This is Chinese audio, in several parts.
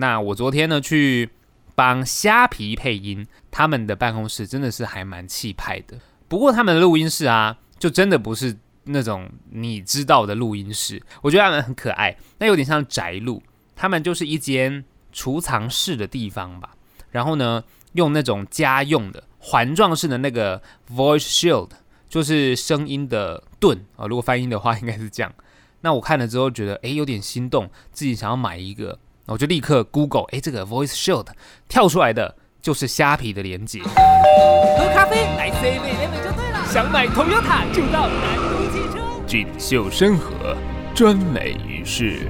那我昨天呢去帮虾皮配音，他们的办公室真的是还蛮气派的。不过他们的录音室啊，就真的不是那种你知道的录音室，我觉得他们很可爱，那有点像宅录。他们就是一间储藏室的地方吧。然后呢，用那种家用的环状式的那个 voice shield，就是声音的盾啊。如果翻译的话，应该是这样。那我看了之后觉得，诶，有点心动，自己想要买一个。我就立刻 Google，哎，这个 Voice Shield 跳出来的就是虾皮的连接。喝咖啡来 C 位连美就对了。想买 Toyota 就到南都汽车。锦绣山河，专美于世，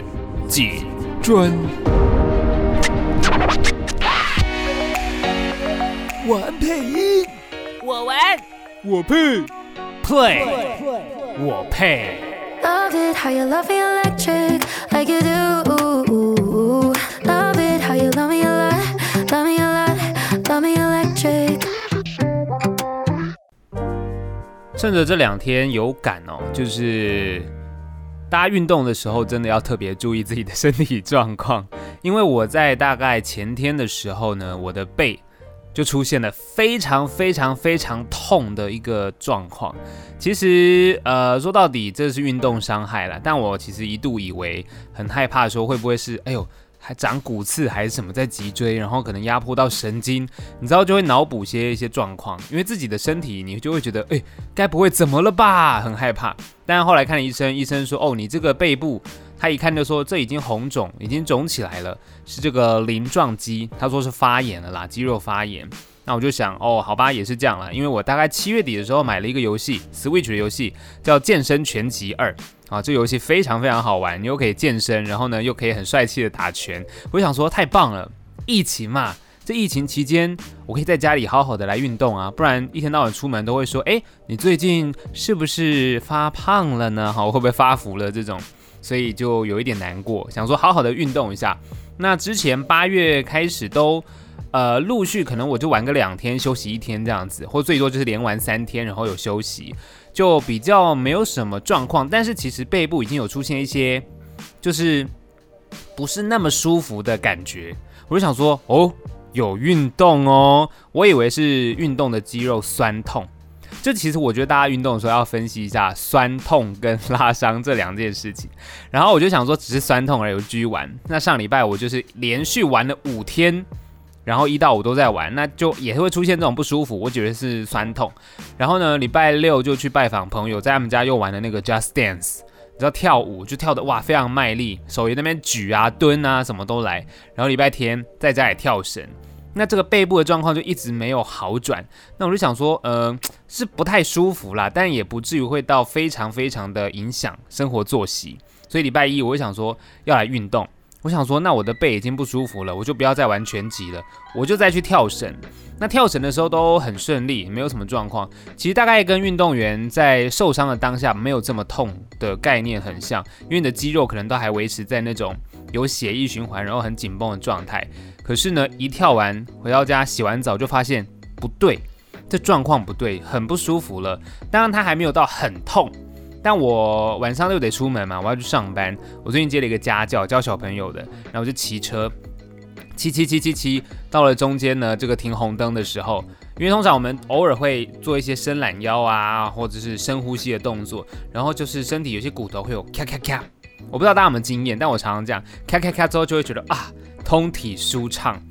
锦专。玩配音，我玩，我配，Play，我配。趁着这两天有感哦，就是大家运动的时候，真的要特别注意自己的身体状况。因为我在大概前天的时候呢，我的背就出现了非常非常非常痛的一个状况。其实，呃，说到底这是运动伤害了，但我其实一度以为很害怕，说会不会是，哎呦。还长骨刺还是什么在脊椎，然后可能压迫到神经，你知道就会脑补些一些状况，因为自己的身体你就会觉得，哎，该不会怎么了吧，很害怕。但后来看医生，医生说，哦，你这个背部，他一看就说这已经红肿，已经肿起来了，是这个鳞状肌，他说是发炎了啦，肌肉发炎。那我就想，哦，好吧，也是这样了，因为我大概七月底的时候买了一个游戏，Switch 的游戏叫《健身全集二》。啊，这游戏非常非常好玩，你又可以健身，然后呢又可以很帅气的打拳。我想说太棒了，疫情嘛，这疫情期间我可以在家里好好的来运动啊，不然一天到晚出门都会说，哎，你最近是不是发胖了呢？哈，会不会发福了这种？所以就有一点难过，想说好好的运动一下。那之前八月开始都，呃，陆续可能我就玩个两天，休息一天这样子，或最多就是连玩三天，然后有休息。就比较没有什么状况，但是其实背部已经有出现一些，就是不是那么舒服的感觉。我就想说，哦，有运动哦，我以为是运动的肌肉酸痛。这其实我觉得大家运动的时候要分析一下酸痛跟拉伤这两件事情。然后我就想说，只是酸痛而已，继续玩。那上礼拜我就是连续玩了五天。然后一到五都在玩，那就也会出现这种不舒服，我觉得是酸痛。然后呢，礼拜六就去拜访朋友，在他们家又玩了那个 Just Dance，你知道跳舞就跳的哇非常卖力，手也那边举啊蹲啊什么都来。然后礼拜天在家里跳绳，那这个背部的状况就一直没有好转。那我就想说，呃，是不太舒服啦，但也不至于会到非常非常的影响生活作息。所以礼拜一我就想说要来运动。我想说，那我的背已经不舒服了，我就不要再玩拳击了，我就再去跳绳。那跳绳的时候都很顺利，没有什么状况。其实大概跟运动员在受伤的当下没有这么痛的概念很像，因为你的肌肉可能都还维持在那种有血液循环，然后很紧绷的状态。可是呢，一跳完回到家洗完澡就发现不对，这状况不对，很不舒服了。当然它还没有到很痛。但我晚上又得出门嘛，我要去上班。我最近接了一个家教，教小朋友的，然后我就骑车，骑骑骑骑骑，到了中间呢，这个停红灯的时候，因为通常我们偶尔会做一些伸懒腰啊，或者是深呼吸的动作，然后就是身体有些骨头会有咔咔咔，我不知道大家有没有经验，但我常常这样咔咔咔之后就会觉得啊，通体舒畅。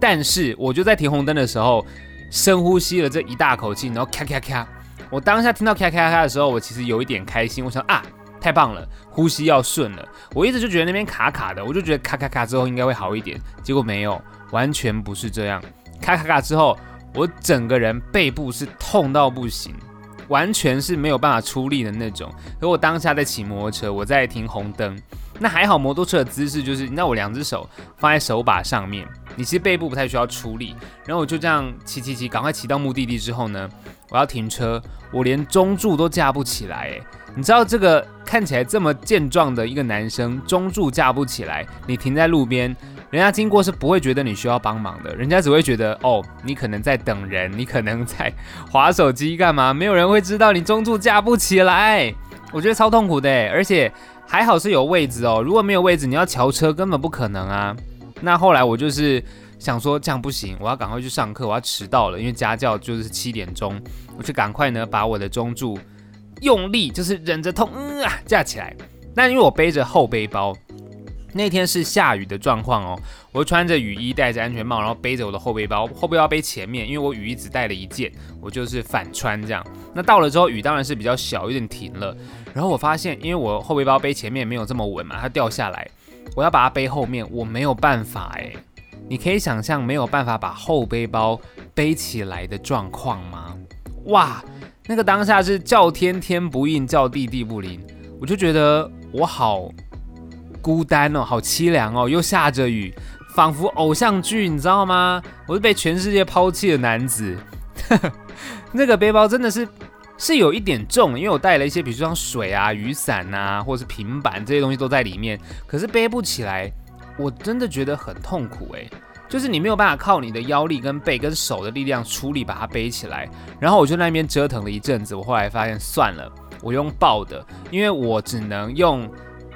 但是我就在停红灯的时候，深呼吸了这一大口气，然后咔咔咔。我当下听到咔咔咔的时候，我其实有一点开心。我想啊，太棒了，呼吸要顺了。我一直就觉得那边卡卡的，我就觉得咔咔咔之后应该会好一点。结果没有，完全不是这样。咔咔咔之后，我整个人背部是痛到不行，完全是没有办法出力的那种。可我当下在骑摩托车，我在停红灯，那还好，摩托车的姿势就是，那我两只手放在手把上面，你其实背部不太需要出力。然后我就这样骑骑骑，赶快骑到目的地之后呢？我要停车，我连中柱都架不起来，哎，你知道这个看起来这么健壮的一个男生，中柱架不起来，你停在路边，人家经过是不会觉得你需要帮忙的，人家只会觉得哦，你可能在等人，你可能在划手机干嘛，没有人会知道你中柱架不起来，我觉得超痛苦的，而且还好是有位置哦，如果没有位置，你要桥车根本不可能啊。那后来我就是想说这样不行，我要赶快去上课，我要迟到了，因为家教就是七点钟，我就赶快呢把我的中柱用力就是忍着痛，嗯啊架起来。那因为我背着后背包。那天是下雨的状况哦，我穿着雨衣，戴着安全帽，然后背着我的后背包，后背包背前面，因为我雨衣只带了一件，我就是反穿这样。那到了之后，雨当然是比较小，有点停了。然后我发现，因为我后背包背前面没有这么稳嘛，它掉下来，我要把它背后面，我没有办法哎。你可以想象没有办法把后背包背起来的状况吗？哇，那个当下是叫天天不应，叫地地不灵，我就觉得我好。孤单哦，好凄凉哦，又下着雨，仿佛偶像剧，你知道吗？我是被全世界抛弃的男子。那个背包真的是是有一点重，因为我带了一些，比如说像水啊、雨伞啊，或者是平板这些东西都在里面，可是背不起来，我真的觉得很痛苦诶，就是你没有办法靠你的腰力跟背跟手的力量出力把它背起来。然后我就那边折腾了一阵子，我后来发现算了，我用抱的，因为我只能用。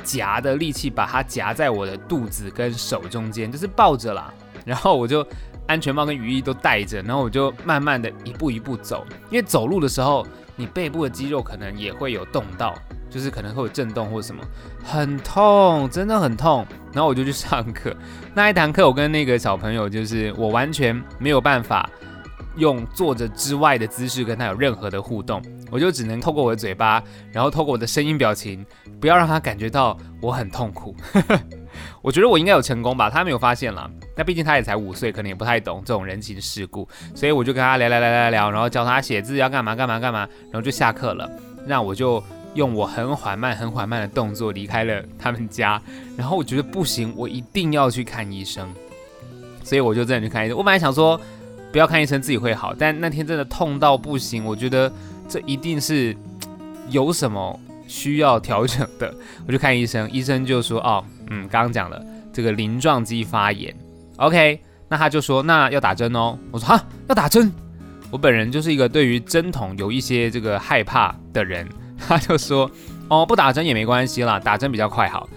夹的力气把它夹在我的肚子跟手中间，就是抱着啦。然后我就安全帽跟雨衣都戴着，然后我就慢慢的一步一步走。因为走路的时候，你背部的肌肉可能也会有动到，就是可能会有震动或什么，很痛，真的很痛。然后我就去上课，那一堂课我跟那个小朋友，就是我完全没有办法。用坐着之外的姿势跟他有任何的互动，我就只能透过我的嘴巴，然后透过我的声音表情，不要让他感觉到我很痛苦。我觉得我应该有成功吧，他没有发现了。那毕竟他也才五岁，可能也不太懂这种人情世故，所以我就跟他聊聊聊聊聊，然后教他写字要干嘛干嘛干嘛，然后就下课了。那我就用我很缓慢、很缓慢的动作离开了他们家。然后我觉得不行，我一定要去看医生，所以我就真的去看医生。我本来想说。不要看医生，自己会好。但那天真的痛到不行，我觉得这一定是 有什么需要调整的。我去看医生，医生就说：“哦，嗯，刚刚讲了这个鳞状肌发炎。”OK，那他就说：“那要打针哦。”我说：“哈，要打针？”我本人就是一个对于针筒有一些这个害怕的人。他就说：“哦，不打针也没关系啦，打针比较快好。”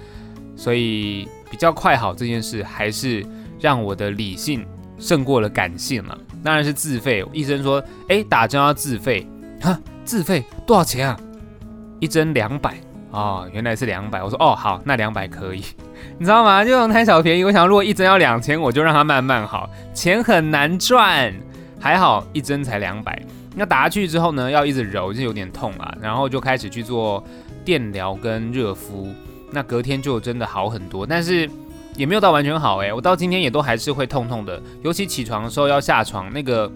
所以比较快好这件事，还是让我的理性。胜过了感性了，当然是自费。医生说：“哎，打针要自费，哈，自费多少钱啊？一针两百哦，原来是两百。”我说：“哦，好，那两百可以。”你知道吗？就贪小便宜。我想，如果一针要两千，我就让它慢慢好，钱很难赚。还好一针才两百。那打下去之后呢，要一直揉，就有点痛啊。然后就开始去做电疗跟热敷。那隔天就真的好很多，但是。也没有到完全好诶，我到今天也都还是会痛痛的，尤其起床的时候要下床，那个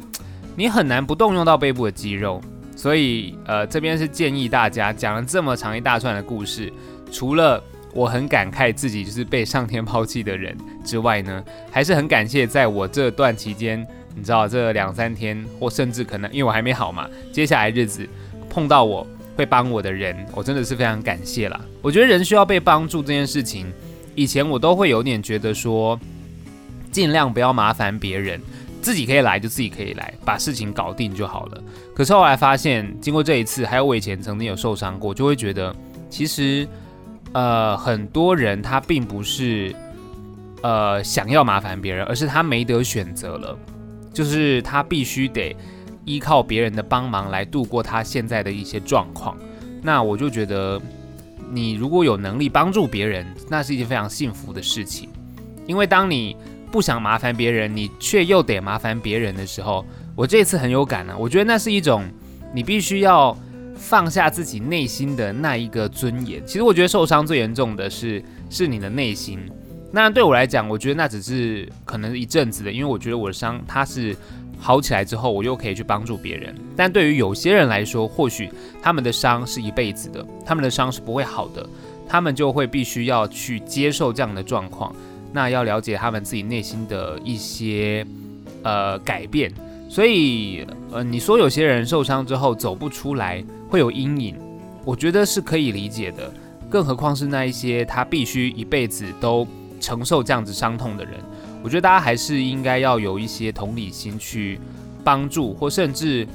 你很难不动用到背部的肌肉，所以呃这边是建议大家讲了这么长一大串的故事，除了我很感慨自己就是被上天抛弃的人之外呢，还是很感谢在我这段期间，你知道这两三天或甚至可能因为我还没好嘛，接下来日子碰到我会帮我的人，我真的是非常感谢啦。我觉得人需要被帮助这件事情。以前我都会有点觉得说，尽量不要麻烦别人，自己可以来就自己可以来，把事情搞定就好了。可是后来发现，经过这一次，还有我以前曾经有受伤过，就会觉得其实，呃，很多人他并不是呃想要麻烦别人，而是他没得选择了，就是他必须得依靠别人的帮忙来度过他现在的一些状况。那我就觉得。你如果有能力帮助别人，那是一件非常幸福的事情。因为当你不想麻烦别人，你却又得麻烦别人的时候，我这次很有感呢。我觉得那是一种你必须要放下自己内心的那一个尊严。其实我觉得受伤最严重的是是你的内心。那对我来讲，我觉得那只是可能一阵子的，因为我觉得我的伤它是。好起来之后，我又可以去帮助别人。但对于有些人来说，或许他们的伤是一辈子的，他们的伤是不会好的，他们就会必须要去接受这样的状况。那要了解他们自己内心的一些呃改变。所以呃，你说有些人受伤之后走不出来，会有阴影，我觉得是可以理解的。更何况是那一些他必须一辈子都承受这样子伤痛的人。我觉得大家还是应该要有一些同理心去帮助，或甚至，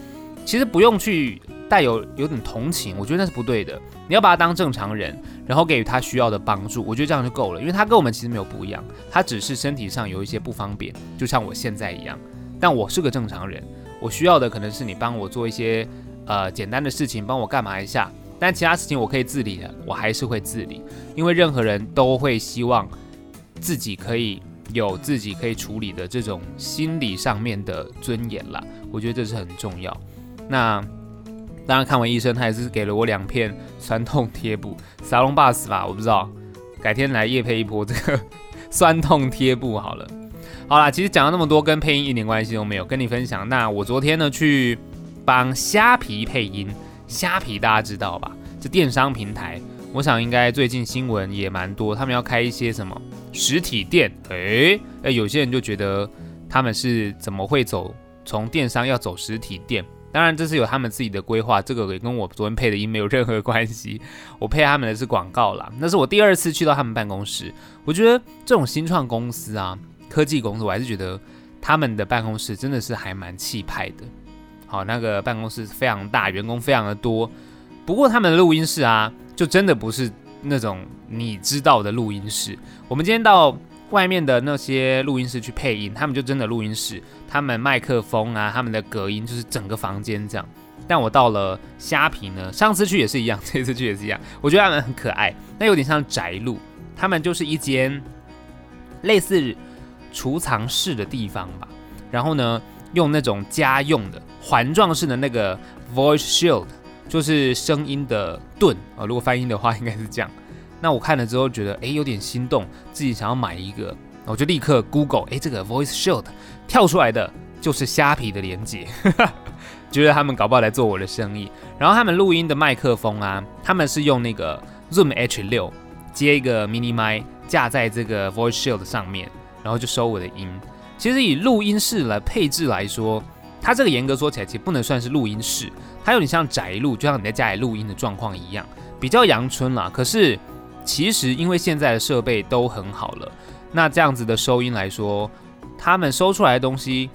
其实不用去带有有点同情，我觉得那是不对的。你要把他当正常人，然后给予他需要的帮助，我觉得这样就够了。因为他跟我们其实没有不一样，他只是身体上有一些不方便，就像我现在一样。但我是个正常人，我需要的可能是你帮我做一些呃简单的事情，帮我干嘛一下。但其他事情我可以自理的，我还是会自理，因为任何人都会希望自己可以有自己可以处理的这种心理上面的尊严啦。我觉得这是很重要。那当然看完医生，他也是给了我两片酸痛贴布，沙龙 bus 吧，我不知道，改天来夜配一波这个 酸痛贴布好了。好啦，其实讲了那么多，跟配音一点关系都没有，跟你分享。那我昨天呢去帮虾皮配音，虾皮大家知道吧？这电商平台，我想应该最近新闻也蛮多，他们要开一些什么实体店。诶诶，有些人就觉得他们是怎么会走从电商要走实体店？当然，这是有他们自己的规划，这个也跟我昨天配的音没有任何关系。我配他们的是广告啦，那是我第二次去到他们办公室。我觉得这种新创公司啊，科技公司，我还是觉得他们的办公室真的是还蛮气派的。好，那个办公室非常大，员工非常的多。不过他们的录音室啊，就真的不是那种你知道的录音室。我们今天到。外面的那些录音室去配音，他们就真的录音室，他们麦克风啊，他们的隔音就是整个房间这样。但我到了虾皮呢，上次去也是一样，这次去也是一样。我觉得他们很可爱，那有点像宅录，他们就是一间类似储藏室的地方吧。然后呢，用那种家用的环状式的那个 voice shield，就是声音的盾啊。如果翻译的话，应该是这样。那我看了之后觉得，哎，有点心动，自己想要买一个，我就立刻 Google，哎，这个 Voice Shield 跳出来的就是虾皮的连接，觉得他们搞不好来做我的生意。然后他们录音的麦克风啊，他们是用那个 Zoom H6 接一个 mini 麦架在这个 Voice Shield 上面，然后就收我的音。其实以录音室来配置来说，它这个严格说起来，其实不能算是录音室，它有点像宅录，就像你在家里录音的状况一样，比较阳春啦。可是其实，因为现在的设备都很好了，那这样子的收音来说，他们收出来的东西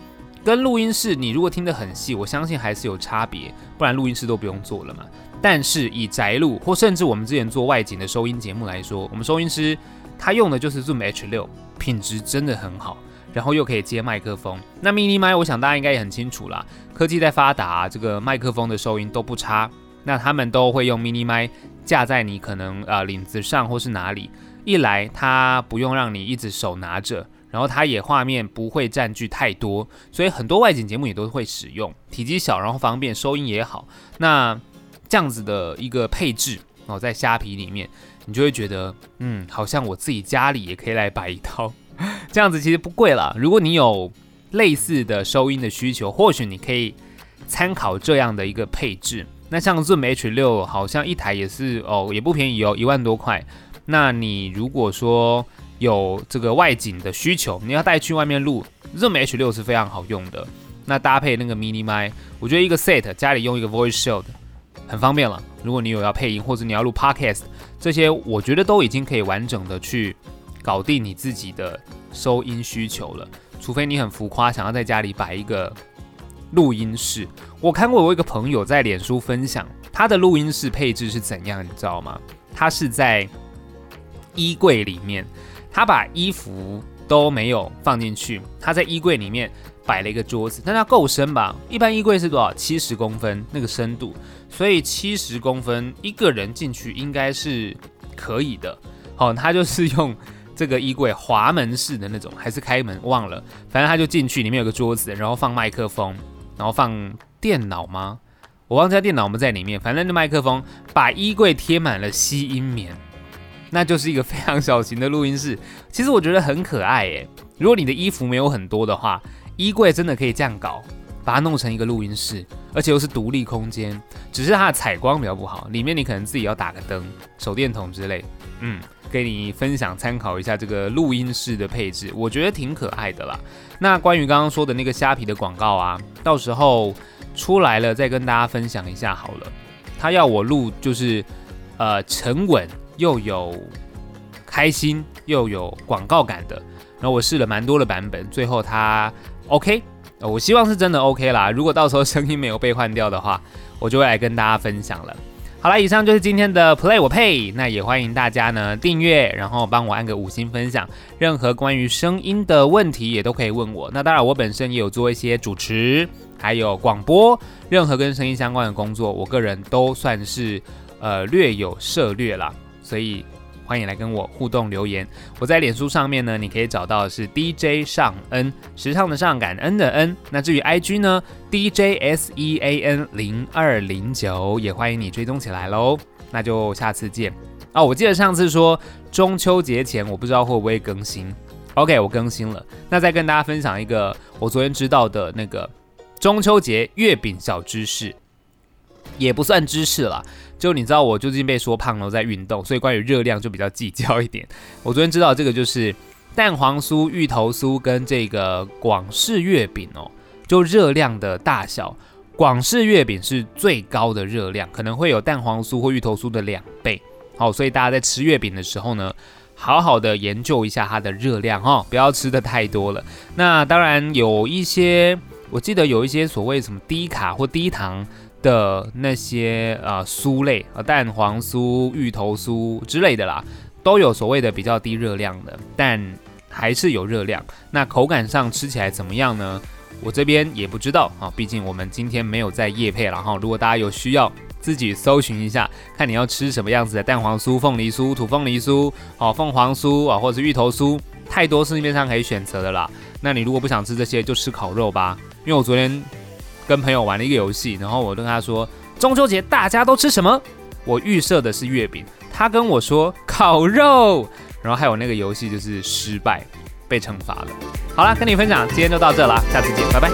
跟录音室，你如果听得很细，我相信还是有差别，不然录音室都不用做了嘛。但是以宅录或甚至我们之前做外景的收音节目来说，我们收音师它用的就是 Zoom H6，品质真的很好，然后又可以接麦克风。那 Mini 麦，我想大家应该也很清楚啦，科技在发达，这个麦克风的收音都不差。那他们都会用 Mini 麦。架在你可能呃领子上或是哪里，一来它不用让你一直手拿着，然后它也画面不会占据太多，所以很多外景节目也都会使用，体积小然后方便收音也好。那这样子的一个配置哦，在虾皮里面，你就会觉得嗯，好像我自己家里也可以来摆一套，这样子其实不贵啦。如果你有类似的收音的需求，或许你可以参考这样的一个配置。那像 Zoom H6 好像一台也是哦，也不便宜哦，一万多块。那你如果说有这个外景的需求，你要带去外面录，Zoom H6 是非常好用的。那搭配那个 Mini 麦，我觉得一个 set 家里用一个 Voice Shield 很方便了。如果你有要配音或者你要录 Podcast，这些我觉得都已经可以完整的去搞定你自己的收音需求了。除非你很浮夸，想要在家里摆一个。录音室，我看过我一个朋友在脸书分享他的录音室配置是怎样，你知道吗？他是在衣柜里面，他把衣服都没有放进去，他在衣柜里面摆了一个桌子，但它够深吧？一般衣柜是多少？七十公分那个深度，所以七十公分一个人进去应该是可以的。好，他就是用这个衣柜滑门式的那种，还是开门忘了，反正他就进去，里面有个桌子，然后放麦克风。然后放电脑吗？我忘记电脑我们在里面。反正那麦克风把衣柜贴满了吸音棉，那就是一个非常小型的录音室。其实我觉得很可爱诶。如果你的衣服没有很多的话，衣柜真的可以这样搞，把它弄成一个录音室，而且又是独立空间。只是它的采光比较不好，里面你可能自己要打个灯、手电筒之类。嗯。给你分享参考一下这个录音室的配置，我觉得挺可爱的啦。那关于刚刚说的那个虾皮的广告啊，到时候出来了再跟大家分享一下好了。他要我录就是呃沉稳又有开心又有广告感的，然后我试了蛮多的版本，最后它 OK，我希望是真的 OK 啦。如果到时候声音没有被换掉的话，我就会来跟大家分享了。好了，以上就是今天的 Play 我配，那也欢迎大家呢订阅，然后帮我按个五星分享。任何关于声音的问题也都可以问我。那当然，我本身也有做一些主持，还有广播，任何跟声音相关的工作，我个人都算是呃略有涉略啦。所以。欢迎来跟我互动留言。我在脸书上面呢，你可以找到是 DJ 上 N 时尚的上感恩的恩。那至于 IG 呢，DJ S E A N 零二零九，也欢迎你追踪起来喽。那就下次见哦。我记得上次说中秋节前，我不知道会不会更新。OK，我更新了。那再跟大家分享一个我昨天知道的那个中秋节月饼小知识，也不算知识了。就你知道我最近被说胖了，在运动，所以关于热量就比较计较一点。我昨天知道这个就是蛋黄酥、芋头酥跟这个广式月饼哦，就热量的大小，广式月饼是最高的热量，可能会有蛋黄酥或芋头酥的两倍。好，所以大家在吃月饼的时候呢，好好的研究一下它的热量哈，不要吃的太多了。那当然有一些，我记得有一些所谓什么低卡或低糖。的那些呃酥类啊，蛋黄酥、芋头酥之类的啦，都有所谓的比较低热量的，但还是有热量。那口感上吃起来怎么样呢？我这边也不知道啊，毕竟我们今天没有在夜配了哈。如果大家有需要，自己搜寻一下，看你要吃什么样子的蛋黄酥、凤梨酥、土凤梨酥、哦凤凰酥啊，或者是芋头酥，太多市面上可以选择的啦。那你如果不想吃这些，就吃烤肉吧。因为我昨天。跟朋友玩了一个游戏，然后我跟他说中秋节大家都吃什么？我预设的是月饼，他跟我说烤肉，然后还有那个游戏就是失败，被惩罚了。好了，跟你分享，今天就到这了，下次见，拜拜。